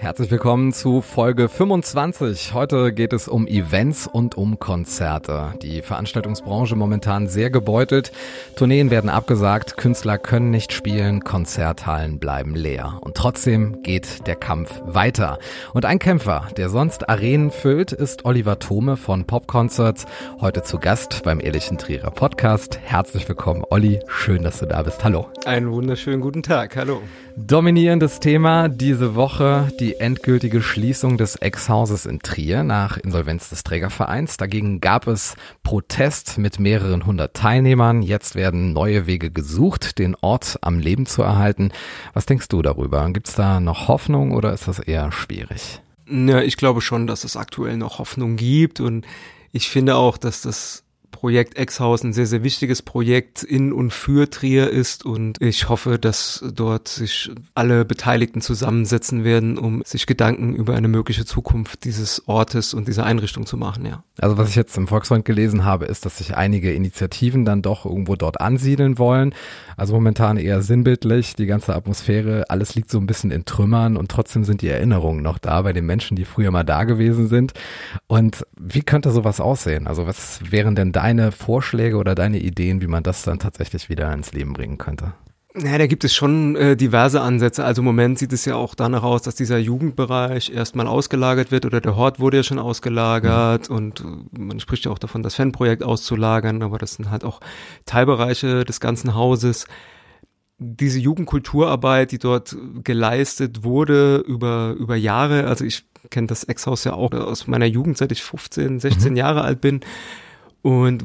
Herzlich willkommen zu Folge 25. Heute geht es um Events und um Konzerte. Die Veranstaltungsbranche momentan sehr gebeutelt. Tourneen werden abgesagt, Künstler können nicht spielen, Konzerthallen bleiben leer. Und trotzdem geht der Kampf weiter. Und ein Kämpfer, der sonst Arenen füllt, ist Oliver Thome von Pop Concerts. Heute zu Gast beim Ehrlichen Trierer Podcast. Herzlich willkommen, Olli. Schön, dass du da bist. Hallo. Einen wunderschönen guten Tag. Hallo. Dominierendes Thema diese Woche die endgültige Schließung des Ex-Hauses in Trier nach Insolvenz des Trägervereins. Dagegen gab es Protest mit mehreren hundert Teilnehmern. Jetzt werden neue Wege gesucht, den Ort am Leben zu erhalten. Was denkst du darüber? Gibt es da noch Hoffnung oder ist das eher schwierig? Ja, ich glaube schon, dass es aktuell noch Hoffnung gibt und ich finde auch, dass das Projekt Exhaus ein sehr, sehr wichtiges Projekt in und für Trier ist und ich hoffe, dass dort sich alle Beteiligten zusammensetzen werden, um sich Gedanken über eine mögliche Zukunft dieses Ortes und dieser Einrichtung zu machen, ja. Also was ich jetzt im Volksfreund gelesen habe, ist, dass sich einige Initiativen dann doch irgendwo dort ansiedeln wollen. Also momentan eher sinnbildlich, die ganze Atmosphäre, alles liegt so ein bisschen in Trümmern und trotzdem sind die Erinnerungen noch da bei den Menschen, die früher mal da gewesen sind. Und wie könnte sowas aussehen? Also was wären denn deine deine Vorschläge oder deine Ideen, wie man das dann tatsächlich wieder ins Leben bringen könnte? Ja, da gibt es schon äh, diverse Ansätze. Also im Moment sieht es ja auch danach aus, dass dieser Jugendbereich erstmal ausgelagert wird oder der Hort wurde ja schon ausgelagert mhm. und äh, man spricht ja auch davon, das Fanprojekt auszulagern, aber das sind halt auch Teilbereiche des ganzen Hauses. Diese Jugendkulturarbeit, die dort geleistet wurde über, über Jahre, also ich kenne das Ex-Haus ja auch aus meiner Jugend, seit ich 15, 16 mhm. Jahre alt bin, und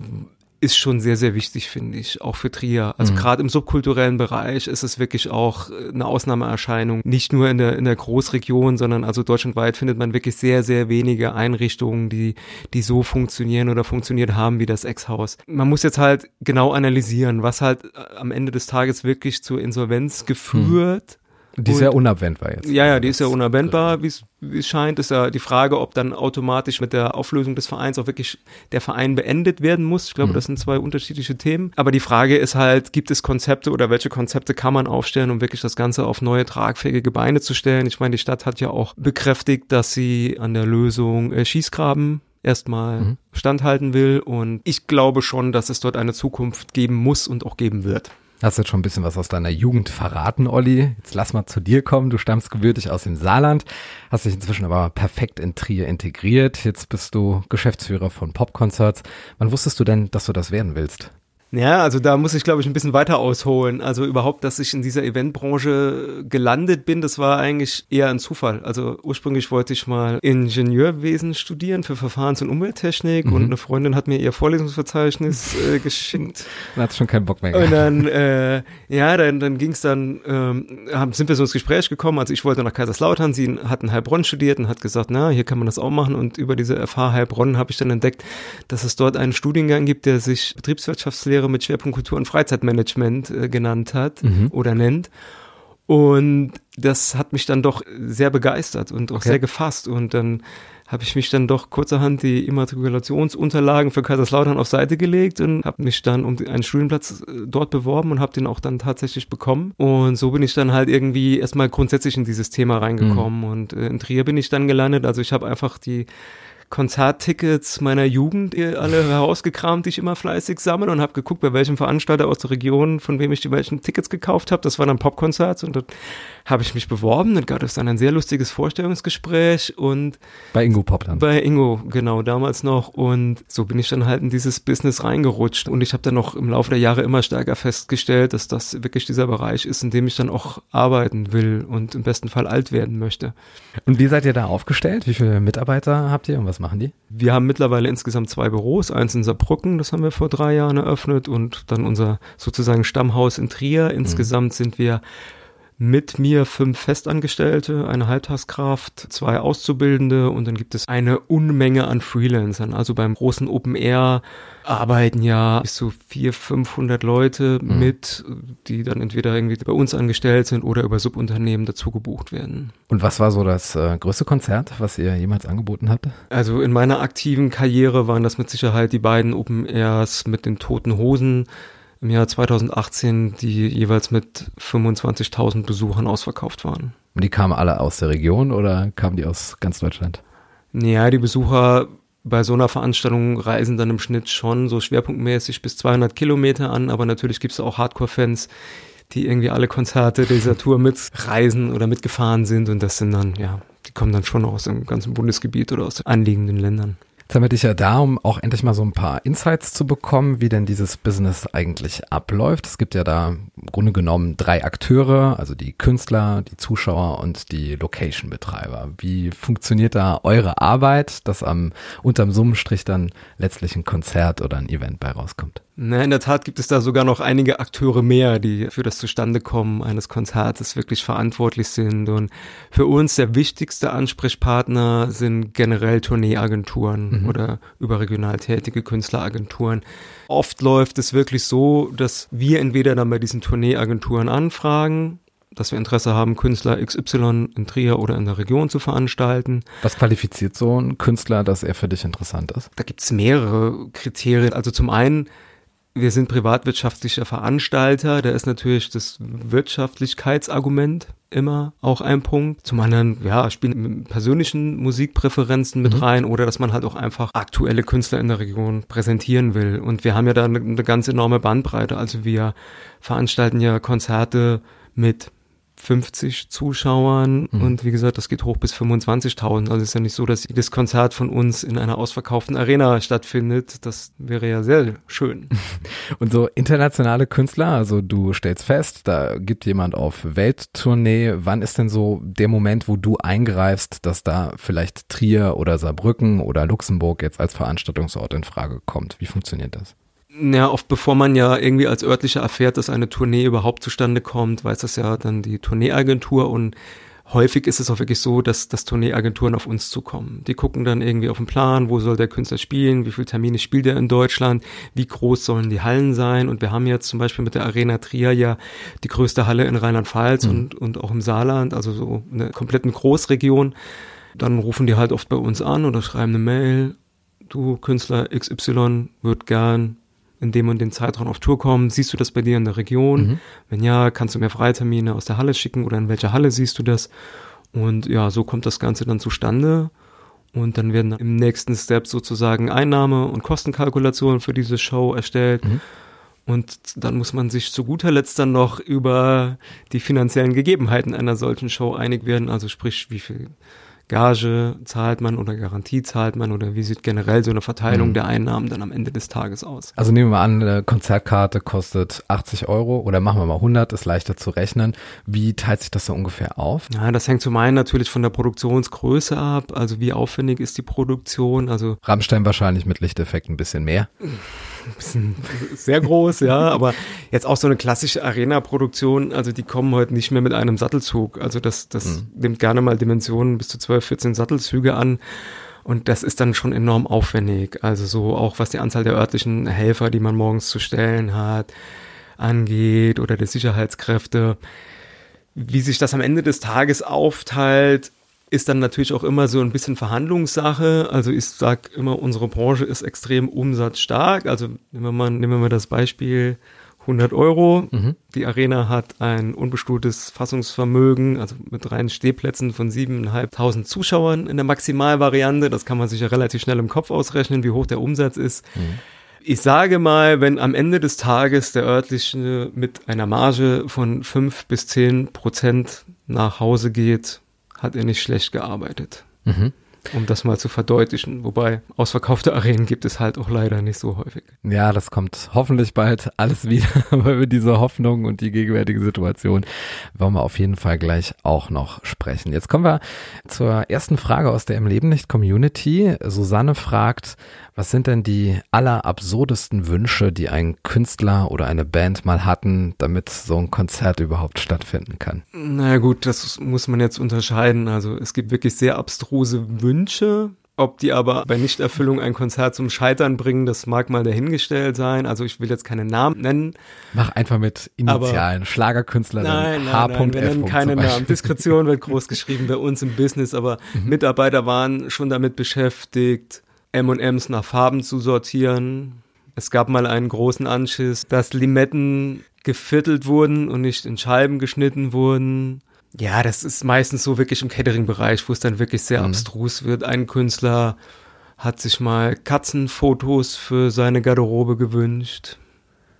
ist schon sehr, sehr wichtig, finde ich, auch für Trier. Also mhm. gerade im subkulturellen Bereich ist es wirklich auch eine Ausnahmeerscheinung. Nicht nur in der, in der Großregion, sondern also deutschlandweit findet man wirklich sehr, sehr wenige Einrichtungen, die, die so funktionieren oder funktioniert haben wie das Ex-Haus. Man muss jetzt halt genau analysieren, was halt am Ende des Tages wirklich zur Insolvenz geführt. Mhm die ist ja unabwendbar jetzt. Ja, ja, die ist ja unabwendbar, wie es scheint. Ist ja die Frage, ob dann automatisch mit der Auflösung des Vereins auch wirklich der Verein beendet werden muss. Ich glaube, mhm. das sind zwei unterschiedliche Themen. Aber die Frage ist halt, gibt es Konzepte oder welche Konzepte kann man aufstellen, um wirklich das Ganze auf neue tragfähige Beine zu stellen? Ich meine, die Stadt hat ja auch bekräftigt, dass sie an der Lösung äh, Schießgraben erstmal mhm. standhalten will. Und ich glaube schon, dass es dort eine Zukunft geben muss und auch geben wird. Hast jetzt schon ein bisschen was aus deiner Jugend verraten, Olli. Jetzt lass mal zu dir kommen. Du stammst gebürtig aus dem Saarland, hast dich inzwischen aber perfekt in Trier integriert. Jetzt bist du Geschäftsführer von Popconcerts. Wann wusstest du denn, dass du das werden willst? Ja, also da muss ich, glaube ich, ein bisschen weiter ausholen. Also überhaupt, dass ich in dieser Eventbranche gelandet bin, das war eigentlich eher ein Zufall. Also ursprünglich wollte ich mal Ingenieurwesen studieren für Verfahrens- und Umwelttechnik mhm. und eine Freundin hat mir ihr Vorlesungsverzeichnis äh, geschickt. Dann hat schon keinen Bock mehr gehabt. Und dann, äh, ja, dann, dann ging es dann, ähm, haben, sind wir so ins Gespräch gekommen. Also ich wollte nach Kaiserslautern, sie hat in Heilbronn studiert und hat gesagt, na, hier kann man das auch machen. Und über diese FH Heilbronn habe ich dann entdeckt, dass es dort einen Studiengang gibt, der sich Betriebswirtschaftslehre Lehre mit Schwerpunkt Kultur und Freizeitmanagement äh, genannt hat mhm. oder nennt. Und das hat mich dann doch sehr begeistert und auch okay. sehr gefasst. Und dann habe ich mich dann doch kurzerhand die Immatrikulationsunterlagen für Kaiserslautern auf Seite gelegt und habe mich dann um einen Studienplatz äh, dort beworben und habe den auch dann tatsächlich bekommen. Und so bin ich dann halt irgendwie erstmal grundsätzlich in dieses Thema reingekommen. Mhm. Und äh, in Trier bin ich dann gelandet. Also ich habe einfach die Konzerttickets meiner Jugend alle herausgekramt, die ich immer fleißig sammle und habe geguckt, bei welchem Veranstalter aus der Region, von wem ich die welchen Tickets gekauft habe. Das waren dann Popkonzerts und dort habe ich mich beworben. Dann gab es dann ein sehr lustiges Vorstellungsgespräch und bei Ingo Pop dann. Bei Ingo, genau, damals noch. Und so bin ich dann halt in dieses Business reingerutscht. Und ich habe dann noch im Laufe der Jahre immer stärker festgestellt, dass das wirklich dieser Bereich ist, in dem ich dann auch arbeiten will und im besten Fall alt werden möchte. Und wie seid ihr da aufgestellt? Wie viele Mitarbeiter habt ihr und was machen die? Wir haben mittlerweile insgesamt zwei Büros, eins in Saarbrücken, das haben wir vor drei Jahren eröffnet und dann unser sozusagen Stammhaus in Trier. Insgesamt mhm. sind wir mit mir fünf Festangestellte, eine Halbtagskraft, zwei Auszubildende und dann gibt es eine Unmenge an Freelancern. Also beim großen Open Air arbeiten ja bis zu vier, 500 Leute mhm. mit, die dann entweder irgendwie bei uns angestellt sind oder über Subunternehmen dazu gebucht werden. Und was war so das äh, größte Konzert, was ihr jemals angeboten habt? Also in meiner aktiven Karriere waren das mit Sicherheit die beiden Open Airs mit den Toten Hosen im Jahr 2018, die jeweils mit 25.000 Besuchern ausverkauft waren. Und die kamen alle aus der Region oder kamen die aus ganz Deutschland? Ja, die Besucher bei so einer Veranstaltung reisen dann im Schnitt schon so schwerpunktmäßig bis 200 Kilometer an, aber natürlich gibt es auch Hardcore-Fans, die irgendwie alle Konzerte dieser Tour mitreisen oder mitgefahren sind und das sind dann, ja, die kommen dann schon aus dem ganzen Bundesgebiet oder aus den anliegenden Ländern. Jetzt haben wir dich ja da, um auch endlich mal so ein paar Insights zu bekommen, wie denn dieses Business eigentlich abläuft. Es gibt ja da im Grunde genommen drei Akteure, also die Künstler, die Zuschauer und die Location-Betreiber. Wie funktioniert da eure Arbeit, dass am unterm Summenstrich dann letztlich ein Konzert oder ein Event bei rauskommt? Na, in der Tat gibt es da sogar noch einige Akteure mehr, die für das Zustandekommen eines Konzertes wirklich verantwortlich sind. Und für uns der wichtigste Ansprechpartner sind generell Tourneeagenturen mhm. oder überregional tätige Künstleragenturen. Oft läuft es wirklich so, dass wir entweder dann bei diesen Tourneeagenturen anfragen, dass wir Interesse haben, Künstler XY in Trier oder in der Region zu veranstalten. Was qualifiziert so ein Künstler, dass er für dich interessant ist? Da gibt es mehrere Kriterien. Also zum einen wir sind privatwirtschaftlicher Veranstalter, da ist natürlich das Wirtschaftlichkeitsargument immer auch ein Punkt. Zum anderen, ja, spielen persönlichen Musikpräferenzen mit mhm. rein oder dass man halt auch einfach aktuelle Künstler in der Region präsentieren will. Und wir haben ja da eine, eine ganz enorme Bandbreite. Also wir veranstalten ja Konzerte mit 50 Zuschauern mhm. und wie gesagt, das geht hoch bis 25.000. Also es ist ja nicht so, dass jedes Konzert von uns in einer ausverkauften Arena stattfindet. Das wäre ja sehr schön. Und so internationale Künstler, also du stellst fest, da gibt jemand auf Welttournee. Wann ist denn so der Moment, wo du eingreifst, dass da vielleicht Trier oder Saarbrücken oder Luxemburg jetzt als Veranstaltungsort in Frage kommt? Wie funktioniert das? Ja, oft bevor man ja irgendwie als örtlicher erfährt, dass eine Tournee überhaupt zustande kommt, weiß das ja dann die Tourneeagentur und häufig ist es auch wirklich so, dass, dass Tourneeagenturen auf uns zukommen. Die gucken dann irgendwie auf den Plan, wo soll der Künstler spielen, wie viele Termine spielt er in Deutschland, wie groß sollen die Hallen sein und wir haben jetzt zum Beispiel mit der Arena Trier ja die größte Halle in Rheinland-Pfalz mhm. und, und auch im Saarland, also so eine kompletten Großregion. Dann rufen die halt oft bei uns an oder schreiben eine Mail, du Künstler XY wird gern in dem und den Zeitraum auf Tour kommen. Siehst du das bei dir in der Region? Mhm. Wenn ja, kannst du mir Freitermine aus der Halle schicken oder in welcher Halle siehst du das? Und ja, so kommt das Ganze dann zustande. Und dann werden im nächsten Step sozusagen Einnahme- und Kostenkalkulationen für diese Show erstellt. Mhm. Und dann muss man sich zu guter Letzt dann noch über die finanziellen Gegebenheiten einer solchen Show einig werden. Also sprich, wie viel Gage zahlt man oder Garantie zahlt man oder wie sieht generell so eine Verteilung mhm. der Einnahmen dann am Ende des Tages aus? Also nehmen wir mal an, eine Konzertkarte kostet 80 Euro oder machen wir mal 100, ist leichter zu rechnen. Wie teilt sich das so ungefähr auf? Ja, das hängt zum einen natürlich von der Produktionsgröße ab, also wie aufwendig ist die Produktion, also Rammstein wahrscheinlich mit Lichteffekt ein bisschen mehr. Bisschen sehr groß, ja, aber jetzt auch so eine klassische Arena-Produktion, also die kommen heute nicht mehr mit einem Sattelzug. Also das, das mhm. nimmt gerne mal Dimensionen bis zu 12, 14 Sattelzüge an. Und das ist dann schon enorm aufwendig. Also so auch was die Anzahl der örtlichen Helfer, die man morgens zu stellen hat, angeht oder der Sicherheitskräfte. Wie sich das am Ende des Tages aufteilt, ist dann natürlich auch immer so ein bisschen Verhandlungssache. Also ich sage immer, unsere Branche ist extrem umsatzstark. Also nehmen wir mal, nehmen wir mal das Beispiel 100 Euro. Mhm. Die Arena hat ein unbestuhltes Fassungsvermögen, also mit reinen Stehplätzen von 7.500 Zuschauern in der Maximalvariante. Das kann man sich ja relativ schnell im Kopf ausrechnen, wie hoch der Umsatz ist. Mhm. Ich sage mal, wenn am Ende des Tages der örtliche mit einer Marge von 5 bis 10 Prozent nach Hause geht, hat er nicht schlecht gearbeitet. Mhm. Um das mal zu verdeutlichen. Wobei ausverkaufte Arenen gibt es halt auch leider nicht so häufig. Ja, das kommt hoffentlich bald alles wieder, weil wir diese Hoffnung und die gegenwärtige Situation wollen wir auf jeden Fall gleich auch noch sprechen. Jetzt kommen wir zur ersten Frage aus der Im Leben nicht Community. Susanne fragt, was sind denn die allerabsurdesten Wünsche, die ein Künstler oder eine Band mal hatten, damit so ein Konzert überhaupt stattfinden kann? Na gut, das muss man jetzt unterscheiden. Also es gibt wirklich sehr abstruse Wünsche. Ob die aber bei Nichterfüllung ein Konzert zum Scheitern bringen, das mag mal dahingestellt sein. Also ich will jetzt keine Namen nennen. Mach einfach mit Initialen. Schlagerkünstlerin nein, nein, H. Nein, wir nennen keine Namen. Diskretion wird groß geschrieben bei uns im Business, aber mhm. Mitarbeiter waren schon damit beschäftigt, M&M's nach Farben zu sortieren. Es gab mal einen großen Anschiss, dass Limetten geviertelt wurden und nicht in Scheiben geschnitten wurden. Ja, das ist meistens so wirklich im Catering-Bereich, wo es dann wirklich sehr mhm. abstrus wird. Ein Künstler hat sich mal Katzenfotos für seine Garderobe gewünscht.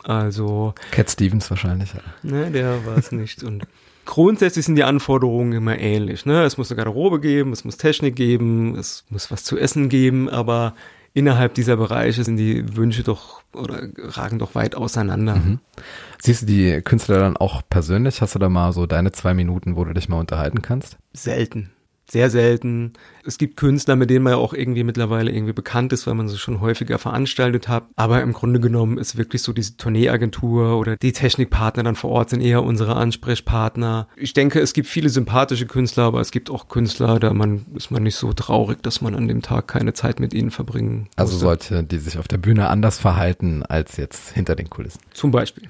Also. Cat Stevens wahrscheinlich. Ja. Ne, der war es nicht. Und grundsätzlich sind die Anforderungen immer ähnlich. Ne? Es muss eine Garderobe geben, es muss Technik geben, es muss was zu essen geben, aber innerhalb dieser Bereiche sind die Wünsche doch oder ragen doch weit auseinander. Mhm. Siehst du die Künstler dann auch persönlich? Hast du da mal so deine zwei Minuten, wo du dich mal unterhalten kannst? Selten sehr selten. Es gibt Künstler, mit denen man ja auch irgendwie mittlerweile irgendwie bekannt ist, weil man sie schon häufiger veranstaltet hat. Aber im Grunde genommen ist wirklich so diese Tourneeagentur oder die Technikpartner dann vor Ort sind eher unsere Ansprechpartner. Ich denke, es gibt viele sympathische Künstler, aber es gibt auch Künstler, da man, ist man nicht so traurig, dass man an dem Tag keine Zeit mit ihnen verbringen Also musste. solche, die sich auf der Bühne anders verhalten als jetzt hinter den Kulissen. Zum Beispiel.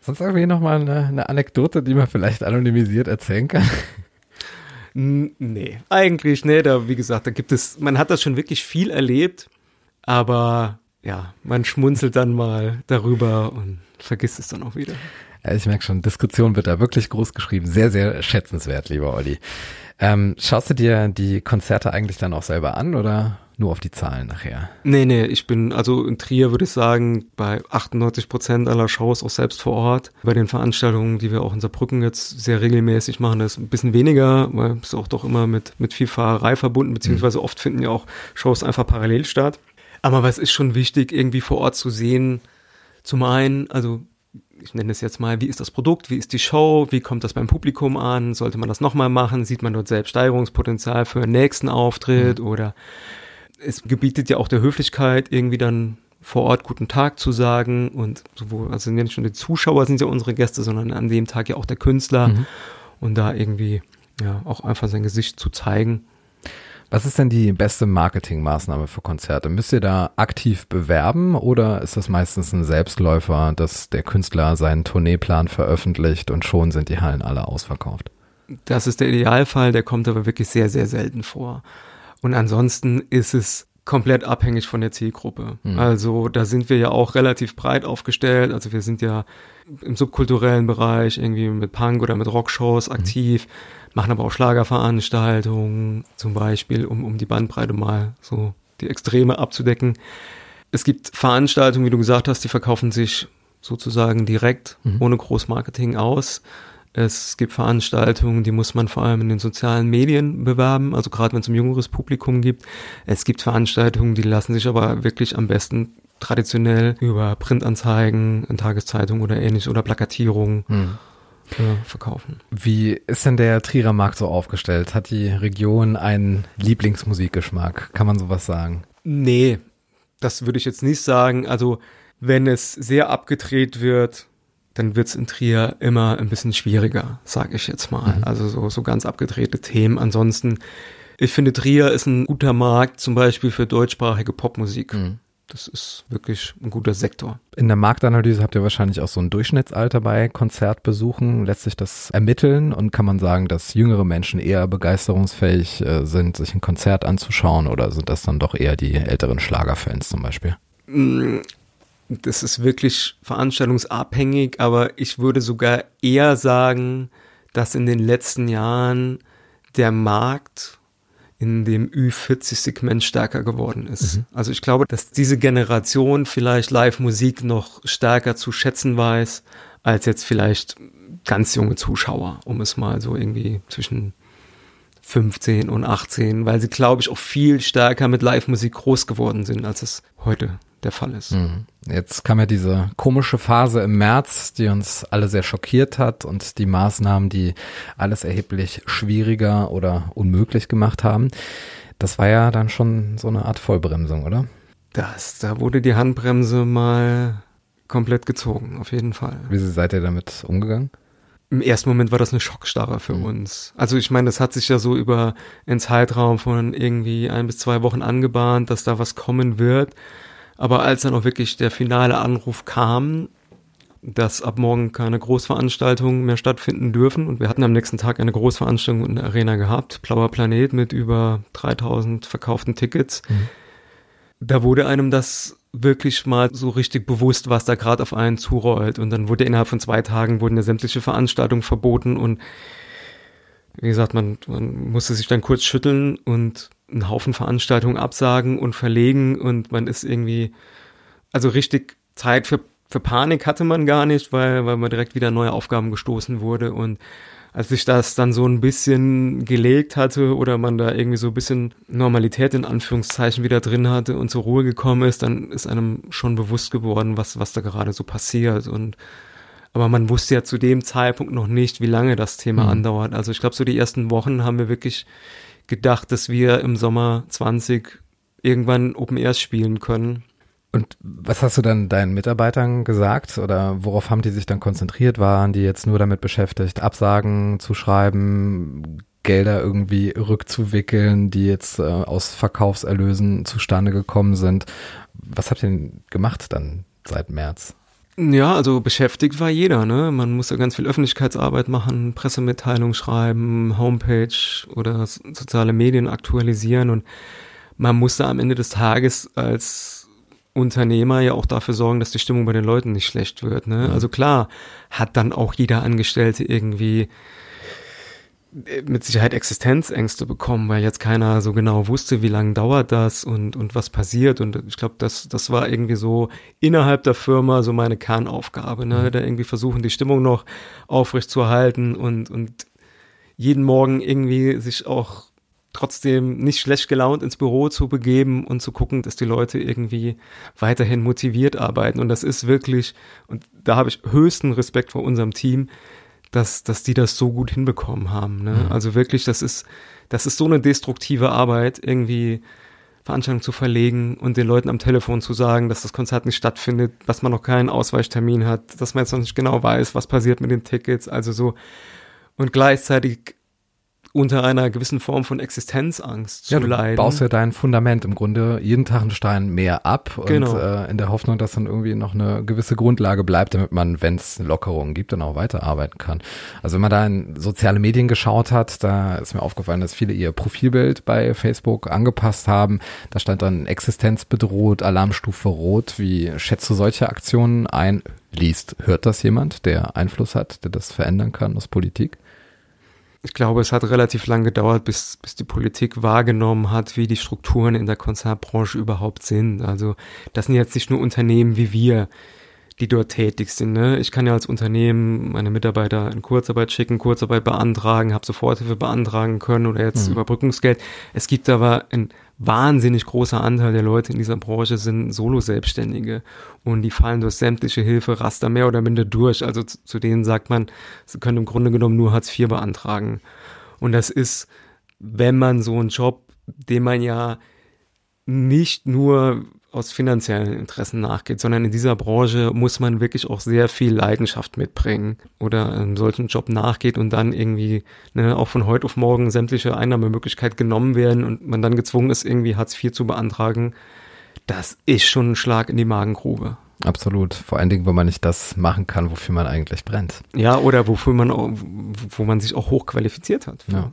Sonst irgendwie nochmal eine, eine Anekdote, die man vielleicht anonymisiert erzählen kann. Nee, eigentlich, nee, da, wie gesagt, da gibt es, man hat das schon wirklich viel erlebt, aber ja, man schmunzelt dann mal darüber und vergisst es dann auch wieder. Ich merke schon, Diskretion wird da wirklich groß geschrieben. Sehr, sehr schätzenswert, lieber Olli. Ähm, schaust du dir die Konzerte eigentlich dann auch selber an oder nur auf die Zahlen nachher? Nee, nee, ich bin also in Trier, würde ich sagen, bei 98 Prozent aller Shows auch selbst vor Ort. Bei den Veranstaltungen, die wir auch in Saarbrücken jetzt sehr regelmäßig machen, ist ein bisschen weniger, weil es auch doch immer mit, mit viel Fahrerei verbunden, beziehungsweise mhm. oft finden ja auch Shows einfach parallel statt. Aber was ist schon wichtig, irgendwie vor Ort zu sehen? Zum einen, also ich nenne es jetzt mal, wie ist das Produkt, wie ist die Show, wie kommt das beim Publikum an, sollte man das nochmal machen, sieht man dort selbst Steigerungspotenzial für einen nächsten Auftritt mhm. oder es gebietet ja auch der Höflichkeit, irgendwie dann vor Ort guten Tag zu sagen und sowohl, also nicht schon die Zuschauer sind ja unsere Gäste, sondern an dem Tag ja auch der Künstler mhm. und da irgendwie ja auch einfach sein Gesicht zu zeigen. Was ist denn die beste Marketingmaßnahme für Konzerte? Müsst ihr da aktiv bewerben oder ist das meistens ein Selbstläufer, dass der Künstler seinen Tourneeplan veröffentlicht und schon sind die Hallen alle ausverkauft? Das ist der Idealfall, der kommt aber wirklich sehr, sehr selten vor. Und ansonsten ist es komplett abhängig von der Zielgruppe. Mhm. Also da sind wir ja auch relativ breit aufgestellt. Also wir sind ja im subkulturellen Bereich irgendwie mit Punk oder mit Rockshows mhm. aktiv, mhm. machen aber auch Schlagerveranstaltungen zum Beispiel, um, um die Bandbreite mal so die Extreme abzudecken. Es gibt Veranstaltungen, wie du gesagt hast, die verkaufen sich sozusagen direkt mhm. ohne Großmarketing aus. Es gibt Veranstaltungen, die muss man vor allem in den sozialen Medien bewerben, also gerade wenn es um jüngeres Publikum gibt. Es gibt Veranstaltungen, die lassen sich aber wirklich am besten traditionell über Printanzeigen in Tageszeitungen oder ähnlich oder Plakatierungen hm. äh, verkaufen. Wie ist denn der Trierer Markt so aufgestellt? Hat die Region einen Lieblingsmusikgeschmack? Kann man sowas sagen? Nee, das würde ich jetzt nicht sagen. Also wenn es sehr abgedreht wird, dann wird's in Trier immer ein bisschen schwieriger, sage ich jetzt mal. Mhm. Also so, so ganz abgedrehte Themen. Ansonsten, ich finde, Trier ist ein guter Markt, zum Beispiel für deutschsprachige Popmusik. Mhm. Das ist wirklich ein guter Sektor. In der Marktanalyse habt ihr wahrscheinlich auch so ein Durchschnittsalter bei Konzertbesuchen. Lässt sich das ermitteln und kann man sagen, dass jüngere Menschen eher begeisterungsfähig äh, sind, sich ein Konzert anzuschauen oder sind das dann doch eher die älteren Schlagerfans zum Beispiel? Das ist wirklich veranstaltungsabhängig, aber ich würde sogar eher sagen, dass in den letzten Jahren der Markt in dem Ü40-Segment stärker geworden ist. Mhm. Also ich glaube, dass diese Generation vielleicht Live-Musik noch stärker zu schätzen weiß, als jetzt vielleicht ganz junge Zuschauer, um es mal so irgendwie zwischen 15 und 18, weil sie, glaube ich, auch viel stärker mit Live-Musik groß geworden sind, als es heute der Fall ist. Mhm. Jetzt kam ja diese komische Phase im März, die uns alle sehr schockiert hat und die Maßnahmen, die alles erheblich schwieriger oder unmöglich gemacht haben. Das war ja dann schon so eine Art Vollbremsung, oder? Das, da wurde die Handbremse mal komplett gezogen, auf jeden Fall. Wie seid ihr damit umgegangen? Im ersten Moment war das eine Schockstarre für mhm. uns. Also ich meine, das hat sich ja so über einen Zeitraum von irgendwie ein bis zwei Wochen angebahnt, dass da was kommen wird. Aber als dann auch wirklich der finale Anruf kam, dass ab morgen keine Großveranstaltungen mehr stattfinden dürfen. Und wir hatten am nächsten Tag eine Großveranstaltung in der Arena gehabt, Blauer Planet mit über 3000 verkauften Tickets. Mhm. Da wurde einem das wirklich mal so richtig bewusst, was da gerade auf einen zurollt. Und dann wurde innerhalb von zwei Tagen wurden ja sämtliche Veranstaltungen verboten und wie gesagt, man, man musste sich dann kurz schütteln und einen Haufen Veranstaltungen absagen und verlegen und man ist irgendwie, also richtig Zeit für, für Panik hatte man gar nicht, weil, weil man direkt wieder neue Aufgaben gestoßen wurde und als sich das dann so ein bisschen gelegt hatte oder man da irgendwie so ein bisschen Normalität in Anführungszeichen wieder drin hatte und zur Ruhe gekommen ist, dann ist einem schon bewusst geworden, was, was da gerade so passiert und aber man wusste ja zu dem Zeitpunkt noch nicht, wie lange das Thema mhm. andauert. Also ich glaube, so die ersten Wochen haben wir wirklich gedacht, dass wir im Sommer 20 irgendwann Open Airs spielen können. Und was hast du dann deinen Mitarbeitern gesagt oder worauf haben die sich dann konzentriert? Waren die jetzt nur damit beschäftigt, Absagen zu schreiben, Gelder irgendwie rückzuwickeln, die jetzt äh, aus Verkaufserlösen zustande gekommen sind? Was habt ihr denn gemacht dann seit März? Ja, also beschäftigt war jeder, ne? Man musste ganz viel Öffentlichkeitsarbeit machen, Pressemitteilung schreiben, Homepage oder soziale Medien aktualisieren und man musste am Ende des Tages als Unternehmer ja auch dafür sorgen, dass die Stimmung bei den Leuten nicht schlecht wird, ne? Also klar, hat dann auch jeder Angestellte irgendwie mit Sicherheit Existenzängste bekommen, weil jetzt keiner so genau wusste, wie lange dauert das und, und was passiert. Und ich glaube, das, das war irgendwie so innerhalb der Firma so meine Kernaufgabe, ne? Mhm. da irgendwie versuchen, die Stimmung noch aufrecht zu erhalten und, und jeden Morgen irgendwie sich auch trotzdem nicht schlecht gelaunt ins Büro zu begeben und zu gucken, dass die Leute irgendwie weiterhin motiviert arbeiten. Und das ist wirklich, und da habe ich höchsten Respekt vor unserem Team, dass, dass die das so gut hinbekommen haben. Ne? Mhm. Also wirklich, das ist, das ist so eine destruktive Arbeit, irgendwie Veranstaltungen zu verlegen und den Leuten am Telefon zu sagen, dass das Konzert nicht stattfindet, dass man noch keinen Ausweichtermin hat, dass man jetzt noch nicht genau weiß, was passiert mit den Tickets, also so. Und gleichzeitig unter einer gewissen Form von Existenzangst ja, zu leiden. Du baust ja dein Fundament im Grunde jeden Tag einen Stein mehr ab genau. und äh, in der Hoffnung, dass dann irgendwie noch eine gewisse Grundlage bleibt, damit man, wenn es Lockerungen gibt, dann auch weiterarbeiten kann. Also wenn man da in soziale Medien geschaut hat, da ist mir aufgefallen, dass viele ihr Profilbild bei Facebook angepasst haben. Da stand dann Existenz bedroht, Alarmstufe rot. Wie schätzt du solche Aktionen ein? Liest, hört das jemand, der Einfluss hat, der das verändern kann aus Politik? Ich glaube, es hat relativ lang gedauert, bis, bis die Politik wahrgenommen hat, wie die Strukturen in der Konzertbranche überhaupt sind. Also das sind jetzt nicht nur Unternehmen wie wir, die dort tätig sind. Ne? Ich kann ja als Unternehmen meine Mitarbeiter in Kurzarbeit schicken, Kurzarbeit beantragen, habe Soforthilfe beantragen können oder jetzt mhm. Überbrückungsgeld. Es gibt aber ein wahnsinnig großer Anteil der Leute in dieser Branche sind Solo-Selbstständige und die fallen durch sämtliche Hilfe Raster mehr oder minder durch. Also zu, zu denen sagt man, sie können im Grunde genommen nur Hartz IV beantragen. Und das ist, wenn man so einen Job, den man ja nicht nur aus finanziellen Interessen nachgeht, sondern in dieser Branche muss man wirklich auch sehr viel Leidenschaft mitbringen oder einem solchen Job nachgeht und dann irgendwie ne, auch von heute auf morgen sämtliche Einnahmemöglichkeit genommen werden und man dann gezwungen ist, irgendwie Hartz IV zu beantragen. Das ist schon ein Schlag in die Magengrube. Absolut. Vor allen Dingen, wo man nicht das machen kann, wofür man eigentlich brennt. Ja, oder wofür man, wo man sich auch hochqualifiziert hat. Ja.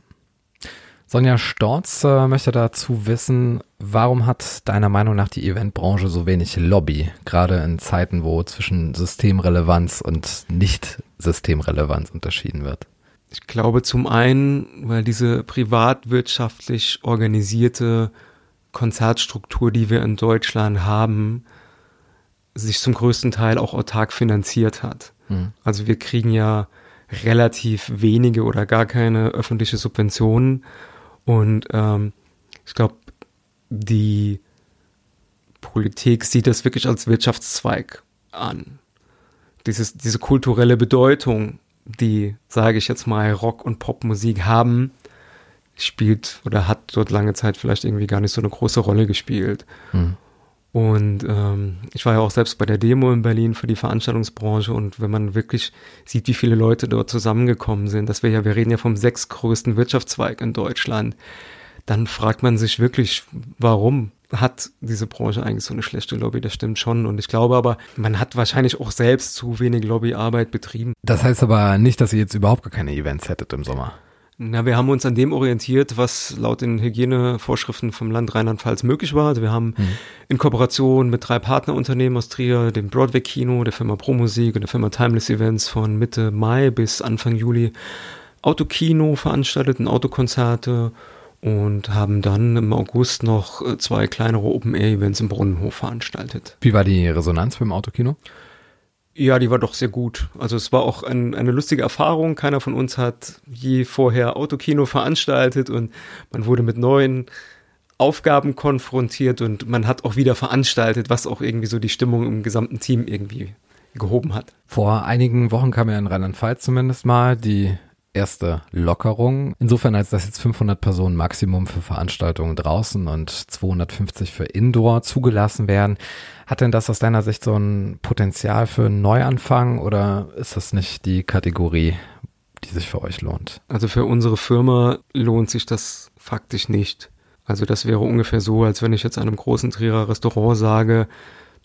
Sonja Storz äh, möchte dazu wissen, warum hat deiner Meinung nach die Eventbranche so wenig Lobby, gerade in Zeiten, wo zwischen Systemrelevanz und Nicht-Systemrelevanz unterschieden wird? Ich glaube zum einen, weil diese privatwirtschaftlich organisierte Konzertstruktur, die wir in Deutschland haben, sich zum größten Teil auch autark finanziert hat. Mhm. Also wir kriegen ja relativ wenige oder gar keine öffentliche Subventionen Und ähm, ich glaube, die Politik sieht das wirklich als Wirtschaftszweig an. Dieses, diese kulturelle Bedeutung, die, sage ich jetzt mal, Rock- und Popmusik haben, spielt oder hat dort lange Zeit vielleicht irgendwie gar nicht so eine große Rolle gespielt. Hm. Und ähm, ich war ja auch selbst bei der Demo in Berlin für die Veranstaltungsbranche und wenn man wirklich sieht, wie viele Leute dort zusammengekommen sind, dass wir ja, wir reden ja vom sechstgrößten Wirtschaftszweig in Deutschland, dann fragt man sich wirklich, warum hat diese Branche eigentlich so eine schlechte Lobby? Das stimmt schon. Und ich glaube aber, man hat wahrscheinlich auch selbst zu wenig Lobbyarbeit betrieben. Das heißt aber nicht, dass ihr jetzt überhaupt gar keine Events hättet im Sommer. Na, wir haben uns an dem orientiert, was laut den Hygienevorschriften vom Land Rheinland-Pfalz möglich war. Also wir haben mhm. in Kooperation mit drei Partnerunternehmen aus Trier, dem Broadway Kino, der Firma Pro Musik und der Firma Timeless Events von Mitte Mai bis Anfang Juli Autokino veranstaltet, Autokonzerte und haben dann im August noch äh, zwei kleinere Open-Air-Events im Brunnenhof veranstaltet. Wie war die Resonanz beim Autokino? Ja, die war doch sehr gut. Also es war auch ein, eine lustige Erfahrung. Keiner von uns hat je vorher Autokino veranstaltet und man wurde mit neuen Aufgaben konfrontiert und man hat auch wieder veranstaltet, was auch irgendwie so die Stimmung im gesamten Team irgendwie gehoben hat. Vor einigen Wochen kam ja in Rheinland-Pfalz zumindest mal die erste Lockerung. Insofern, als dass jetzt 500 Personen Maximum für Veranstaltungen draußen und 250 für Indoor zugelassen werden. Hat denn das aus deiner Sicht so ein Potenzial für einen Neuanfang oder ist das nicht die Kategorie, die sich für euch lohnt? Also für unsere Firma lohnt sich das faktisch nicht. Also das wäre ungefähr so, als wenn ich jetzt einem großen Trierer Restaurant sage,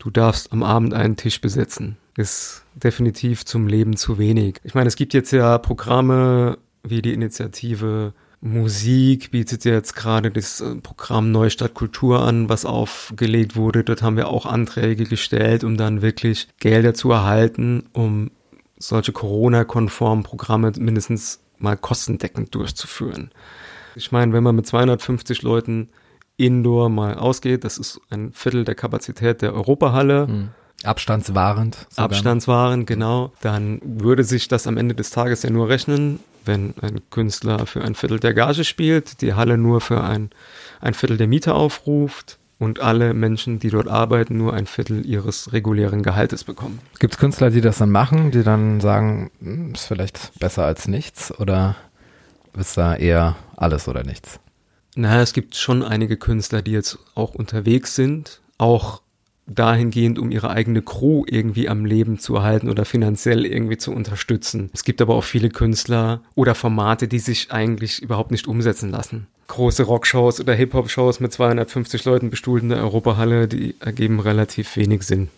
du darfst am Abend einen Tisch besetzen. Ist definitiv zum Leben zu wenig. Ich meine, es gibt jetzt ja Programme wie die Initiative Musik bietet jetzt gerade das äh, Programm Neustadt Kultur an, was aufgelegt wurde. Dort haben wir auch Anträge gestellt, um dann wirklich Gelder zu erhalten, um solche Corona-konformen Programme mindestens mal kostendeckend durchzuführen. Ich meine, wenn man mit 250 Leuten Indoor mal ausgeht, das ist ein Viertel der Kapazität der Europahalle. Hm. Abstandswahrend. Sogar. Abstandswahrend, genau. Dann würde sich das am Ende des Tages ja nur rechnen, wenn ein Künstler für ein Viertel der Gage spielt, die Halle nur für ein, ein Viertel der Miete aufruft und alle Menschen, die dort arbeiten, nur ein Viertel ihres regulären Gehaltes bekommen. Gibt es Künstler, die das dann machen, die dann sagen, hm, ist vielleicht besser als nichts oder ist da eher alles oder nichts? Na, es gibt schon einige Künstler, die jetzt auch unterwegs sind, auch dahingehend, um ihre eigene Crew irgendwie am Leben zu erhalten oder finanziell irgendwie zu unterstützen. Es gibt aber auch viele Künstler oder Formate, die sich eigentlich überhaupt nicht umsetzen lassen. Große Rockshows oder Hip-Hop-Shows mit 250 Leuten der Europahalle, die ergeben relativ wenig Sinn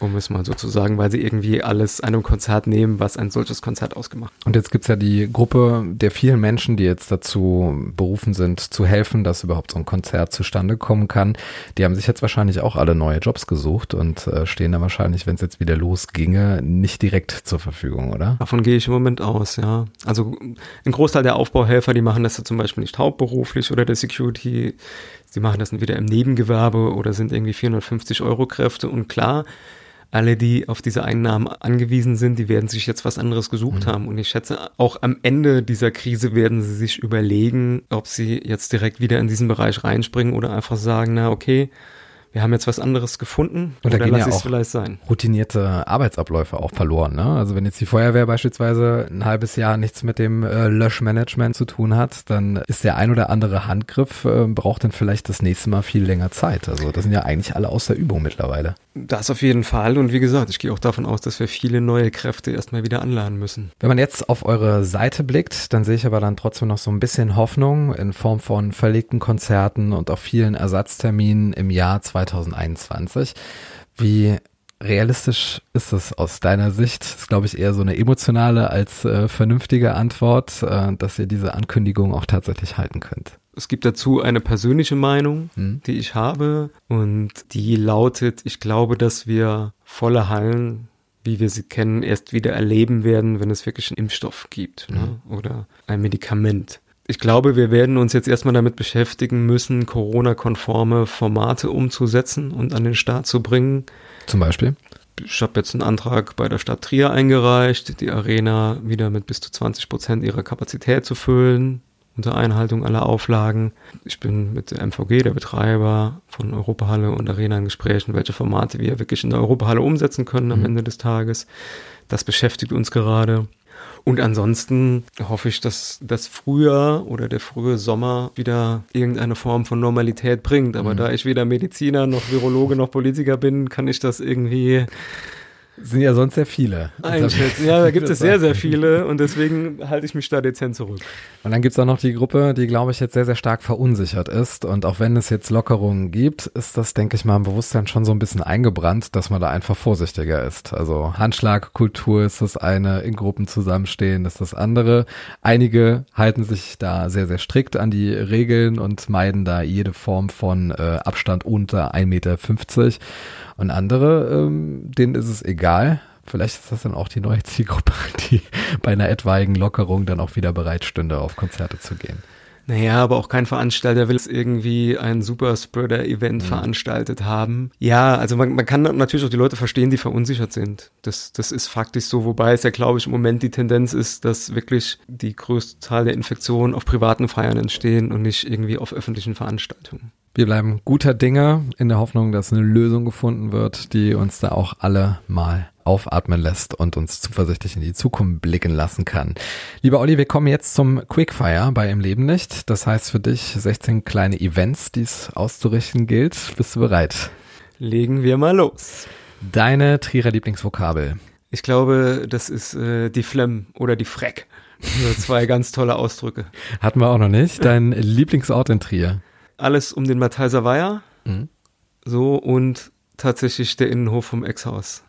um es mal so zu sagen, weil sie irgendwie alles einem Konzert nehmen, was ein solches Konzert ausgemacht. Und jetzt gibt's ja die Gruppe der vielen Menschen, die jetzt dazu berufen sind, zu helfen, dass überhaupt so ein Konzert zustande kommen kann. Die haben sich jetzt wahrscheinlich auch alle neue Jobs gesucht und äh, stehen da wahrscheinlich, wenn es jetzt wieder losginge, nicht direkt zur Verfügung, oder? Davon gehe ich im Moment aus, ja. Also ein Großteil der Aufbauhelfer, die machen das ja zum Beispiel nicht hauptberuflich oder der Security, sie machen das entweder im Nebengewerbe oder sind irgendwie 450 Euro Kräfte und klar, alle, die auf diese Einnahmen angewiesen sind, die werden sich jetzt was anderes gesucht mhm. haben. Und ich schätze, auch am Ende dieser Krise werden sie sich überlegen, ob sie jetzt direkt wieder in diesen Bereich reinspringen oder einfach sagen, na okay, wir haben jetzt was anderes gefunden und da gehen ja auch vielleicht sein. routinierte Arbeitsabläufe auch verloren. Ne? Also wenn jetzt die Feuerwehr beispielsweise ein halbes Jahr nichts mit dem äh, Löschmanagement zu tun hat, dann ist der ein oder andere Handgriff, äh, braucht dann vielleicht das nächste Mal viel länger Zeit. Also das sind ja eigentlich alle aus der Übung mittlerweile. Das auf jeden Fall und wie gesagt, ich gehe auch davon aus, dass wir viele neue Kräfte erstmal wieder anladen müssen. Wenn man jetzt auf eure Seite blickt, dann sehe ich aber dann trotzdem noch so ein bisschen Hoffnung in Form von verlegten Konzerten und auch vielen Ersatzterminen im Jahr 2020. 2021. Wie realistisch ist es aus deiner Sicht? Das ist, glaube ich, eher so eine emotionale als äh, vernünftige Antwort, äh, dass ihr diese Ankündigung auch tatsächlich halten könnt. Es gibt dazu eine persönliche Meinung, hm. die ich habe und die lautet, ich glaube, dass wir volle Hallen wie wir sie kennen, erst wieder erleben werden, wenn es wirklich einen Impfstoff gibt ne? Hm. oder ein Medikament. Ich glaube, wir werden uns jetzt erstmal damit beschäftigen müssen, Corona-konforme Formate umzusetzen und an den Start zu bringen. Zum Beispiel? Ich habe jetzt einen Antrag bei der Stadt Trier eingereicht, die Arena wieder mit bis zu 20 Prozent ihrer Kapazität zu füllen, unter Einhaltung aller Auflagen. Ich bin mit der MVG, der Betreiber von Europahalle und Arena in Gesprächen, welche Formate wir wirklich in der Europahalle umsetzen können am mhm. Ende des Tages. Das beschäftigt uns gerade. Und ansonsten hoffe ich, dass das Frühjahr oder der frühe Sommer wieder irgendeine Form von Normalität bringt. Aber mhm. da ich weder Mediziner noch Virologe noch Politiker bin, kann ich das irgendwie sind ja sonst sehr viele. Einschätzen. Ja, da gibt es sehr, sehr viele und deswegen halte ich mich da dezent zurück. Und dann gibt es auch noch die Gruppe, die, glaube ich, jetzt sehr, sehr stark verunsichert ist. Und auch wenn es jetzt Lockerungen gibt, ist das, denke ich mal, im Bewusstsein schon so ein bisschen eingebrannt, dass man da einfach vorsichtiger ist. Also Handschlagkultur ist das eine, in Gruppen zusammenstehen ist das andere. Einige halten sich da sehr, sehr strikt an die Regeln und meiden da jede Form von äh, Abstand unter 1,50 Meter. Und andere, ähm, denen ist es egal. Vielleicht ist das dann auch die neue Zielgruppe, die bei einer etwaigen Lockerung dann auch wieder bereit stünde, auf Konzerte zu gehen. Naja, aber auch kein Veranstalter will irgendwie ein Superspreader-Event mhm. veranstaltet haben. Ja, also man, man kann natürlich auch die Leute verstehen, die verunsichert sind. Das, das ist faktisch so, wobei es ja, glaube ich, im Moment die Tendenz ist, dass wirklich die größte Zahl der Infektionen auf privaten Feiern entstehen und nicht irgendwie auf öffentlichen Veranstaltungen. Wir bleiben guter Dinge in der Hoffnung, dass eine Lösung gefunden wird, die uns da auch alle mal aufatmen lässt und uns zuversichtlich in die Zukunft blicken lassen kann. Lieber Olli, wir kommen jetzt zum Quickfire bei Im Leben nicht. Das heißt für dich 16 kleine Events, die es auszurichten gilt. Bist du bereit? Legen wir mal los. Deine Trierer Lieblingsvokabel. Ich glaube, das ist äh, die Flem oder die Freck. Also zwei ganz tolle Ausdrücke. Hatten wir auch noch nicht. Dein Lieblingsort in Trier alles um den Matheiser Weiher. Mhm. So und tatsächlich der Innenhof vom Ex-Haus.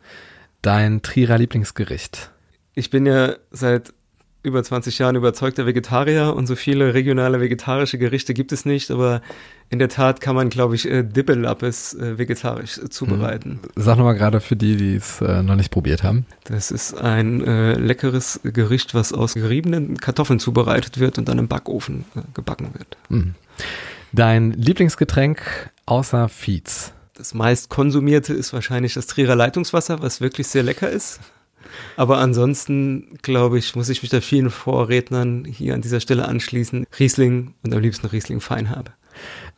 Dein Trierer Lieblingsgericht? Ich bin ja seit über 20 Jahren überzeugter Vegetarier und so viele regionale vegetarische Gerichte gibt es nicht, aber in der Tat kann man, glaube ich, äh, Dippelappes äh, vegetarisch äh, zubereiten. Mhm. Sag nochmal gerade für die, die es äh, noch nicht probiert haben. Das ist ein äh, leckeres Gericht, was aus geriebenen Kartoffeln zubereitet wird und dann im Backofen gebacken wird. Mhm. Dein Lieblingsgetränk außer Fietz? Das meist konsumierte ist wahrscheinlich das Trierer Leitungswasser, was wirklich sehr lecker ist. Aber ansonsten, glaube ich, muss ich mich da vielen Vorrednern hier an dieser Stelle anschließen. Riesling und am liebsten Riesling Feinhabe.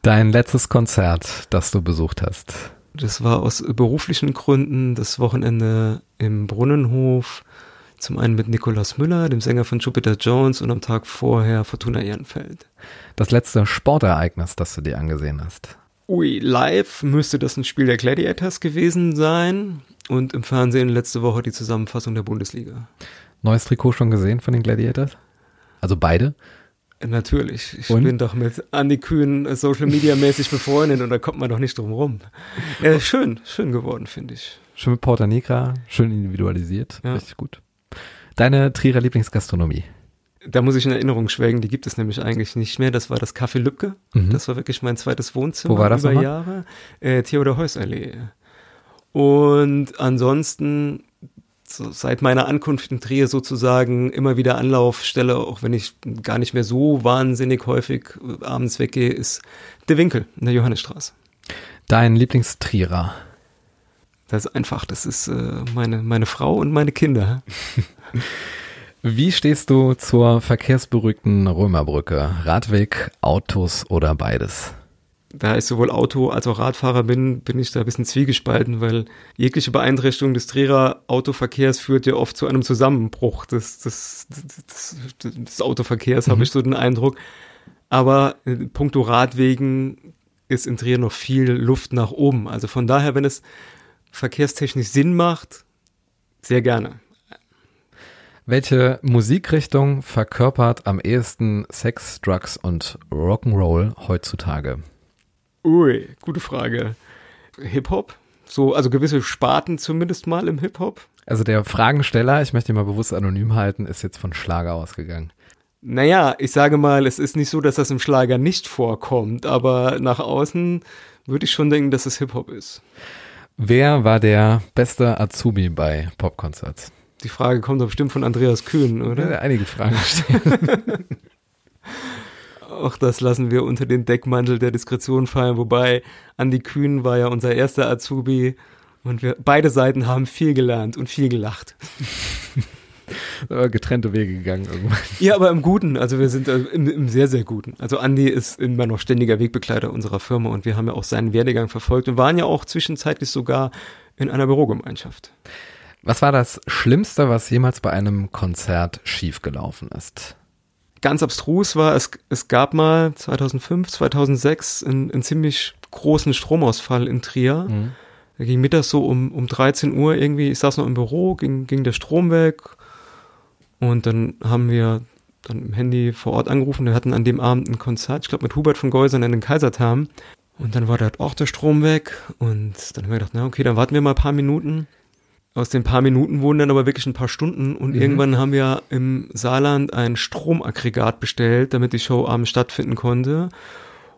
Dein letztes Konzert, das du besucht hast? Das war aus beruflichen Gründen das Wochenende im Brunnenhof. Zum einen mit Nikolaus Müller, dem Sänger von Jupiter Jones und am Tag vorher Fortuna Ehrenfeld das letzte Sportereignis, das du dir angesehen hast? Ui, live müsste das ein Spiel der Gladiators gewesen sein und im Fernsehen letzte Woche die Zusammenfassung der Bundesliga. Neues Trikot schon gesehen von den Gladiators? Also beide? Natürlich. Ich und? bin doch mit Andy Kühn Social Media mäßig befreundet und da kommt man doch nicht drum rum. Äh, schön, schön geworden, finde ich. Schön mit Porta Negra, schön individualisiert. Ja. Richtig gut. Deine Trierer Lieblingsgastronomie? da muss ich in Erinnerung schwelgen, die gibt es nämlich eigentlich nicht mehr. Das war das Café Lübcke. Mhm. Das war wirklich mein zweites Wohnzimmer Wo war das über nochmal? Jahre. Äh, Theodor Heuss Allee. Und ansonsten so seit meiner Ankunft in Trier sozusagen immer wieder Anlaufstelle, auch wenn ich gar nicht mehr so wahnsinnig häufig abends weggehe, ist der Winkel in der Johannesstraße. Dein Lieblingstrierer? Das ist einfach, das ist äh, meine, meine Frau und meine Kinder. Wie stehst du zur verkehrsberuhigten Römerbrücke? Radweg, Autos oder beides? Da ich sowohl Auto als auch Radfahrer bin, bin ich da ein bisschen zwiegespalten, weil jegliche Beeinträchtigung des Trierer Autoverkehrs führt ja oft zu einem Zusammenbruch des, des, des, des Autoverkehrs, mhm. habe ich so den Eindruck. Aber in puncto Radwegen ist in Trier noch viel Luft nach oben. Also von daher, wenn es verkehrstechnisch Sinn macht, sehr gerne. Welche Musikrichtung verkörpert am ehesten Sex, Drugs und Rock'n'Roll heutzutage? Ui, gute Frage. Hip-Hop? So, also gewisse Sparten zumindest mal im Hip-Hop? Also der Fragensteller, ich möchte ihn mal bewusst anonym halten, ist jetzt von Schlager ausgegangen. Naja, ich sage mal, es ist nicht so, dass das im Schlager nicht vorkommt, aber nach außen würde ich schon denken, dass es Hip-Hop ist. Wer war der beste Azubi bei Popkonzerts? Die Frage kommt doch bestimmt von Andreas Kühn, oder? Ja, einige Fragen stellen. Auch das lassen wir unter den Deckmantel der Diskretion fallen, wobei Andi Kühn war ja unser erster Azubi und wir beide Seiten haben viel gelernt und viel gelacht. getrennte Wege gegangen irgendwann. Ja, aber im Guten. Also wir sind äh, im, im sehr, sehr Guten. Also Andi ist immer noch ständiger Wegbegleiter unserer Firma und wir haben ja auch seinen Werdegang verfolgt und waren ja auch zwischenzeitlich sogar in einer Bürogemeinschaft. Was war das Schlimmste, was jemals bei einem Konzert schiefgelaufen ist? Ganz abstrus war, es, es gab mal 2005, 2006 einen, einen ziemlich großen Stromausfall in Trier. Mhm. Da ging mittags so um, um 13 Uhr irgendwie, ich saß noch im Büro, ging, ging der Strom weg und dann haben wir dann im Handy vor Ort angerufen. Wir hatten an dem Abend ein Konzert, ich glaube mit Hubert von Geusern in den Kaisertam. Und dann war da auch der Strom weg und dann haben wir gedacht, na okay, dann warten wir mal ein paar Minuten. Aus den paar Minuten wurden dann aber wirklich ein paar Stunden und mhm. irgendwann haben wir im Saarland ein Stromaggregat bestellt, damit die Show abends stattfinden konnte.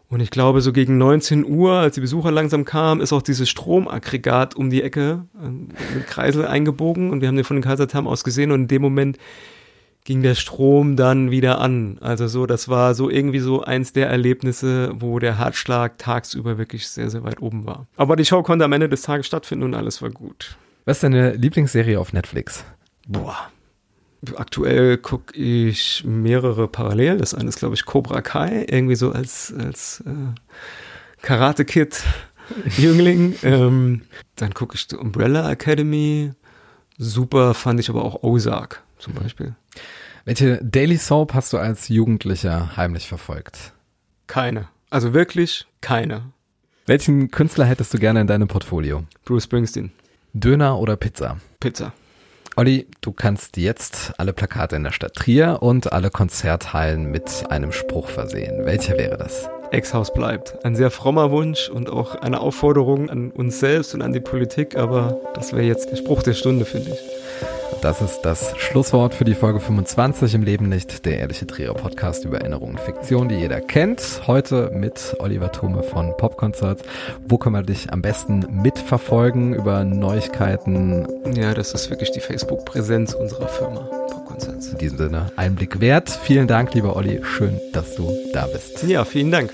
Und ich glaube, so gegen 19 Uhr, als die Besucher langsam kamen, ist auch dieses Stromaggregat um die Ecke äh, mit Kreisel eingebogen und wir haben den von den Kaisertam aus gesehen und in dem Moment ging der Strom dann wieder an. Also so, das war so irgendwie so eins der Erlebnisse, wo der Herzschlag tagsüber wirklich sehr, sehr weit oben war. Aber die Show konnte am Ende des Tages stattfinden und alles war gut. Was ist deine Lieblingsserie auf Netflix? Boah. Aktuell gucke ich mehrere parallel. Das eine ist, glaube ich, Cobra Kai, irgendwie so als, als äh, Karate Kid Jüngling. ähm, dann gucke ich Umbrella Academy. Super fand ich aber auch Ozark zum Beispiel. Welche Daily Soap hast du als Jugendlicher heimlich verfolgt? Keine. Also wirklich keine. Welchen Künstler hättest du gerne in deinem Portfolio? Bruce Springsteen. Döner oder Pizza? Pizza. Olli, du kannst jetzt alle Plakate in der Stadt Trier und alle Konzerthallen mit einem Spruch versehen. Welcher wäre das? Ex-Haus bleibt. Ein sehr frommer Wunsch und auch eine Aufforderung an uns selbst und an die Politik, aber das wäre jetzt der Spruch der Stunde, finde ich. Das ist das Schlusswort für die Folge 25 im Leben nicht, der ehrliche Trierer Podcast über Erinnerungen und Fiktion, die jeder kennt. Heute mit Oliver Thome von Popconcerts. Wo können wir dich am besten mitverfolgen über Neuigkeiten? Ja, das ist wirklich die Facebook-Präsenz unserer Firma. Popconcerts. In diesem Sinne, Einblick wert. Vielen Dank, lieber Olli. Schön, dass du da bist. Ja, vielen Dank.